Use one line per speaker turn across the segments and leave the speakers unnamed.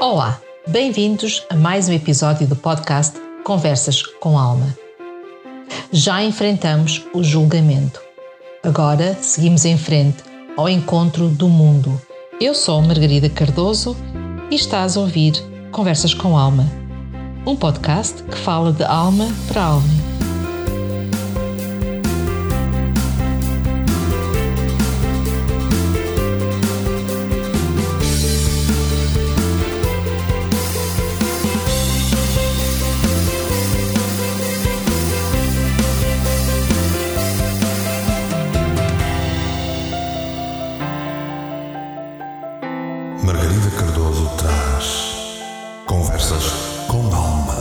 Olá, bem-vindos a mais um episódio do podcast Conversas com Alma. Já enfrentamos o julgamento. Agora seguimos em frente ao encontro do mundo. Eu sou Margarida Cardoso e estás a ouvir Conversas com Alma, um podcast que fala de alma para alma.
Margarida Cardoso traz Conversas com Alma.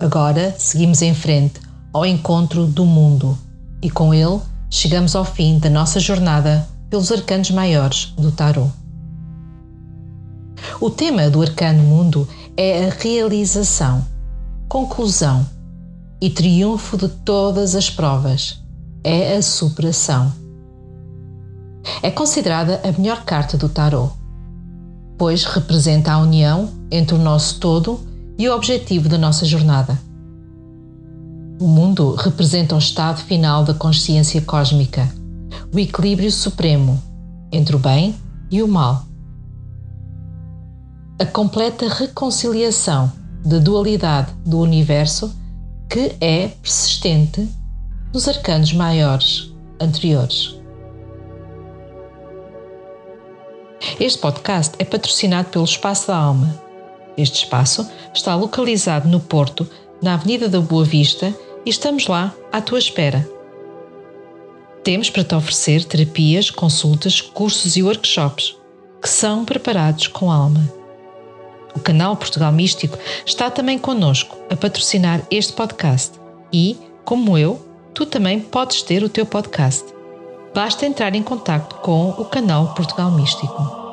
Agora seguimos em frente ao encontro do mundo e com ele chegamos ao fim da nossa jornada pelos arcanos maiores do Tarot. O tema do arcano mundo é a realização, conclusão e triunfo de todas as provas. É a superação. É considerada a melhor carta do tarot, pois representa a união entre o nosso todo e o objetivo da nossa jornada. O mundo representa o estado final da consciência cósmica, o equilíbrio supremo entre o bem e o mal. A completa reconciliação da dualidade do universo que é persistente nos arcanos maiores anteriores. Este podcast é patrocinado pelo Espaço da Alma. Este espaço está localizado no Porto, na Avenida da Boa Vista, e estamos lá à tua espera. Temos para te oferecer terapias, consultas, cursos e workshops que são preparados com alma. O canal Portugal Místico está também connosco a patrocinar este podcast e, como eu, tu também podes ter o teu podcast. Basta entrar em contato com o canal Portugal Místico.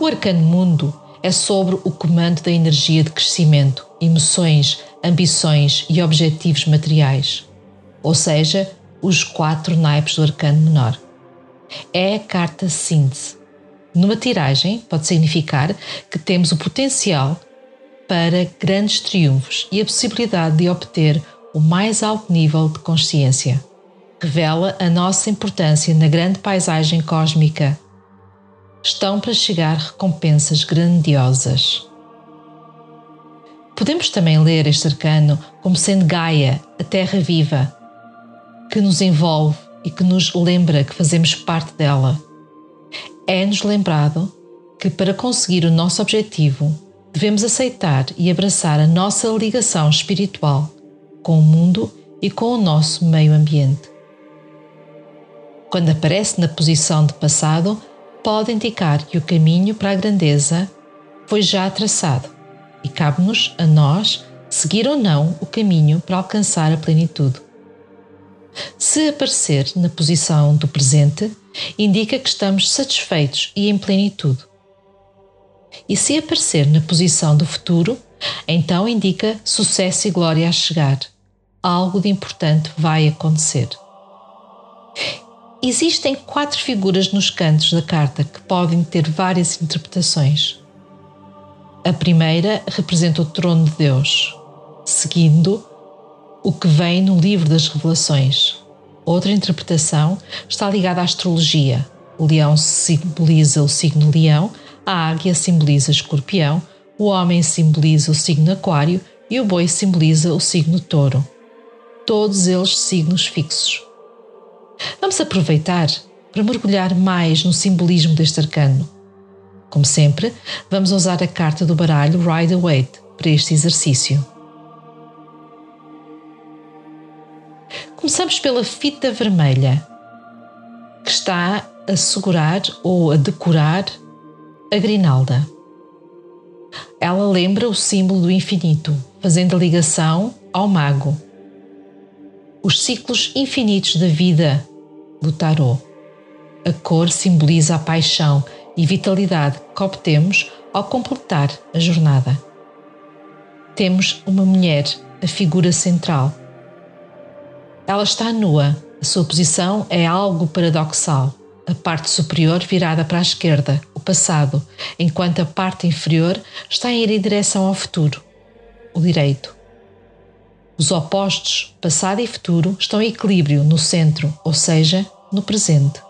O Arcano Mundo é sobre o comando da energia de crescimento, emoções, ambições e objetivos materiais, ou seja, os quatro naipes do arcano menor. É a carta síntese. Numa tiragem, pode significar que temos o potencial para grandes triunfos e a possibilidade de obter o mais alto nível de consciência. Revela a nossa importância na grande paisagem cósmica. Estão para chegar recompensas grandiosas. Podemos também ler este arcano como sendo Gaia, a Terra viva, que nos envolve e que nos lembra que fazemos parte dela. É-nos lembrado que para conseguir o nosso objetivo devemos aceitar e abraçar a nossa ligação espiritual com o mundo e com o nosso meio ambiente. Quando aparece na posição de passado, pode indicar que o caminho para a grandeza foi já traçado e cabe-nos a nós seguir ou não o caminho para alcançar a plenitude. Se aparecer na posição do presente, indica que estamos satisfeitos e em plenitude. E se aparecer na posição do futuro, então indica sucesso e glória a chegar. Algo de importante vai acontecer. Existem quatro figuras nos cantos da carta que podem ter várias interpretações. A primeira representa o trono de Deus, seguindo o que vem no livro das Revelações. Outra interpretação está ligada à astrologia. O leão simboliza o signo leão, a águia simboliza escorpião, o homem simboliza o signo aquário e o boi simboliza o signo touro. Todos eles signos fixos. Vamos aproveitar para mergulhar mais no simbolismo deste arcano. Como sempre, vamos usar a carta do baralho Rider-Waite para este exercício. Começamos pela fita vermelha, que está a segurar ou a decorar a grinalda. Ela lembra o símbolo do infinito, fazendo a ligação ao mago. Os ciclos infinitos da vida do tarot. A cor simboliza a paixão e vitalidade que obtemos ao completar a jornada. temos uma mulher, a figura central. Ela está nua, a sua posição é algo paradoxal. A parte superior virada para a esquerda, o passado, enquanto a parte inferior está a ir em direção ao futuro, o direito. Os opostos, passado e futuro, estão em equilíbrio no centro, ou seja, no presente.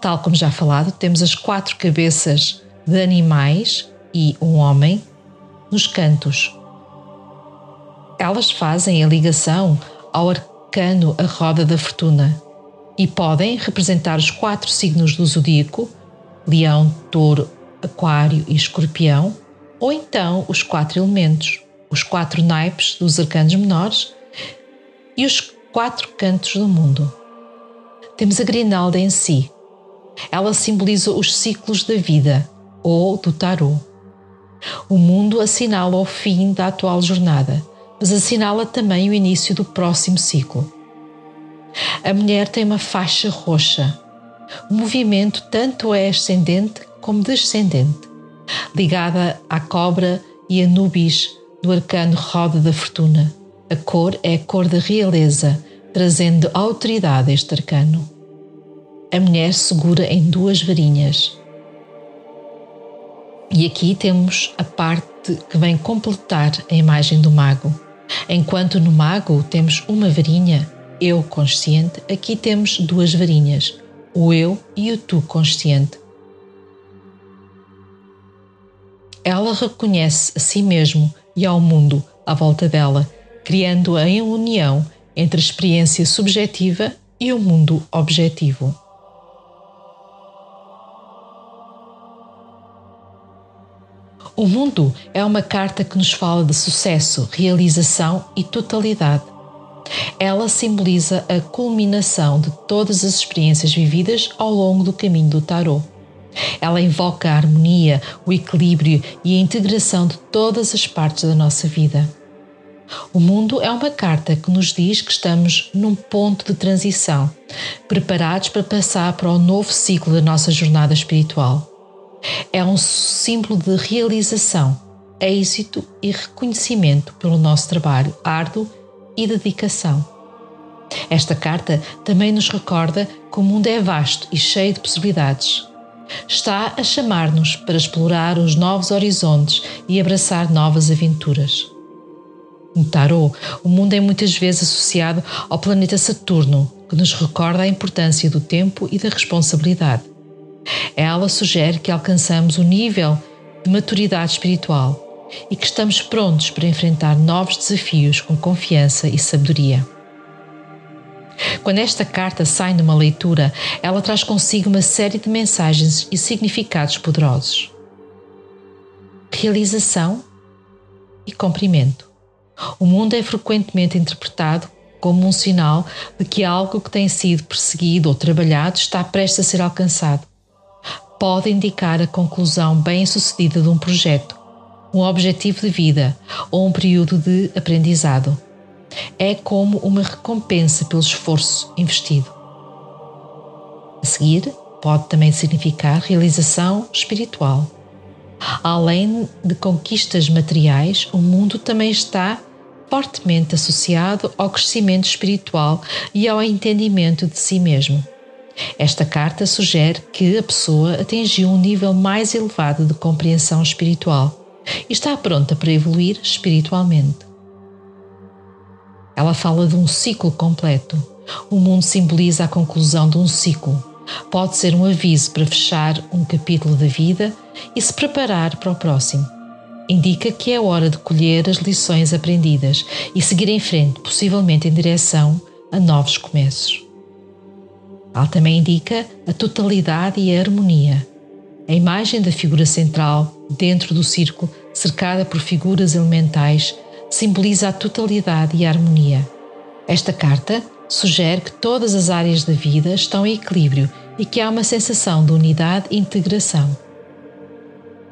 Tal como já falado, temos as quatro cabeças de animais e um homem nos cantos. Elas fazem a ligação ao arcano a roda da fortuna e podem representar os quatro signos do zodíaco: Leão, Touro, Aquário e Escorpião, ou então os quatro elementos, os quatro naipes dos arcanos menores e os quatro cantos do mundo. Temos a grinalda em si. Ela simboliza os ciclos da vida ou do tarô. O mundo assinala o fim da atual jornada, mas assinala também o início do próximo ciclo. A mulher tem uma faixa roxa. O movimento tanto é ascendente como descendente, ligada à cobra e a nubis do arcano roda da fortuna. A cor é a cor da realeza, trazendo autoridade a este arcano. A mulher segura em duas varinhas. E aqui temos a parte que vem completar a imagem do mago. Enquanto no mago temos uma varinha, eu consciente, aqui temos duas varinhas, o eu e o tu consciente. Ela reconhece a si mesmo e ao mundo à volta dela, criando a união entre a experiência subjetiva e o mundo objetivo. O mundo é uma carta que nos fala de sucesso, realização e totalidade. Ela simboliza a culminação de todas as experiências vividas ao longo do caminho do tarot. Ela invoca a harmonia, o equilíbrio e a integração de todas as partes da nossa vida. O mundo é uma carta que nos diz que estamos num ponto de transição, preparados para passar para o novo ciclo da nossa jornada espiritual. É um símbolo de realização, êxito e reconhecimento pelo nosso trabalho árduo e dedicação. Esta carta também nos recorda que o mundo é vasto e cheio de possibilidades. Está a chamar-nos para explorar os novos horizontes e abraçar novas aventuras. No tarot, o mundo é muitas vezes associado ao planeta Saturno, que nos recorda a importância do tempo e da responsabilidade. Ela sugere que alcançamos o nível de maturidade espiritual e que estamos prontos para enfrentar novos desafios com confiança e sabedoria. Quando esta carta sai numa leitura, ela traz consigo uma série de mensagens e significados poderosos. Realização e cumprimento. O mundo é frequentemente interpretado como um sinal de que algo que tem sido perseguido ou trabalhado está prestes a ser alcançado pode indicar a conclusão bem-sucedida de um projeto, um objetivo de vida ou um período de aprendizado. É como uma recompensa pelo esforço investido. A seguir, pode também significar realização espiritual. Além de conquistas materiais, o mundo também está fortemente associado ao crescimento espiritual e ao entendimento de si mesmo. Esta carta sugere que a pessoa atingiu um nível mais elevado de compreensão espiritual e está pronta para evoluir espiritualmente. Ela fala de um ciclo completo. O mundo simboliza a conclusão de um ciclo. Pode ser um aviso para fechar um capítulo da vida e se preparar para o próximo. Indica que é hora de colher as lições aprendidas e seguir em frente, possivelmente em direção a novos começos. Ela também indica a totalidade e a harmonia. A imagem da figura central, dentro do círculo, cercada por figuras elementais, simboliza a totalidade e a harmonia. Esta carta sugere que todas as áreas da vida estão em equilíbrio e que há uma sensação de unidade e integração.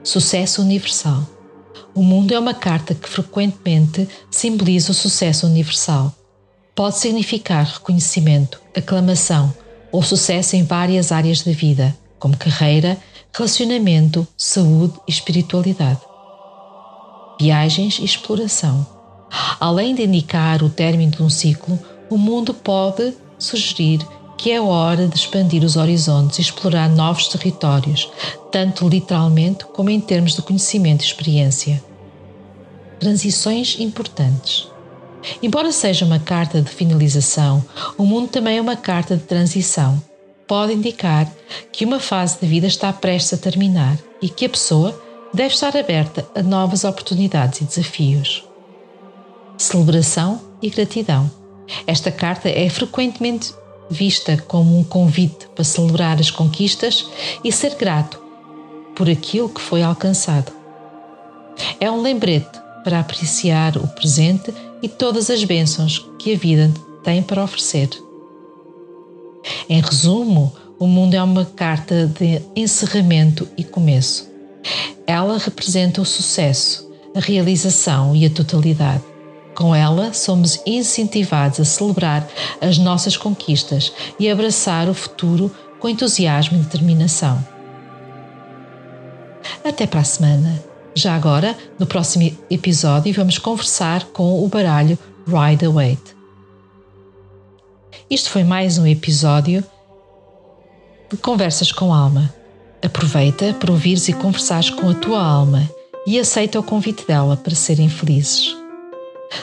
Sucesso universal. O mundo é uma carta que frequentemente simboliza o sucesso universal. Pode significar reconhecimento, aclamação, ou sucesso em várias áreas da vida, como carreira, relacionamento, saúde e espiritualidade. viagens e exploração. Além de indicar o término de um ciclo, o mundo pode sugerir que é hora de expandir os horizontes e explorar novos territórios, tanto literalmente como em termos de conhecimento e experiência. Transições importantes. Embora seja uma carta de finalização, o mundo também é uma carta de transição. Pode indicar que uma fase de vida está prestes a terminar e que a pessoa deve estar aberta a novas oportunidades e desafios. Celebração e gratidão. Esta carta é frequentemente vista como um convite para celebrar as conquistas e ser grato por aquilo que foi alcançado. É um lembrete para apreciar o presente e todas as bênçãos que a vida tem para oferecer. Em resumo, o mundo é uma carta de encerramento e começo. Ela representa o sucesso, a realização e a totalidade. Com ela, somos incentivados a celebrar as nossas conquistas e abraçar o futuro com entusiasmo e determinação. Até para a semana! Já agora, no próximo episódio, vamos conversar com o baralho Ride Waite. Isto foi mais um episódio de Conversas com Alma. Aproveita para ouvires e conversares com a tua alma e aceita o convite dela para serem felizes.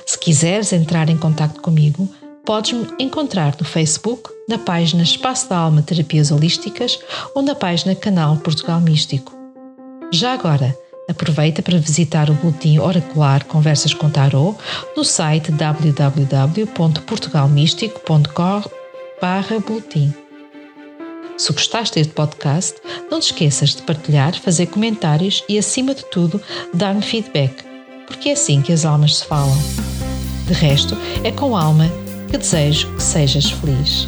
Se quiseres entrar em contato comigo, podes-me encontrar no Facebook, na página Espaço da Alma Terapias Holísticas ou na página Canal Portugal Místico. Já agora, Aproveita para visitar o boletim oracular Conversas com Tarot no site www.portugalmístico.com.br Se gostaste deste podcast, não te esqueças de partilhar, fazer comentários e, acima de tudo, dar-me feedback, porque é assim que as almas se falam. De resto, é com alma que desejo que sejas feliz.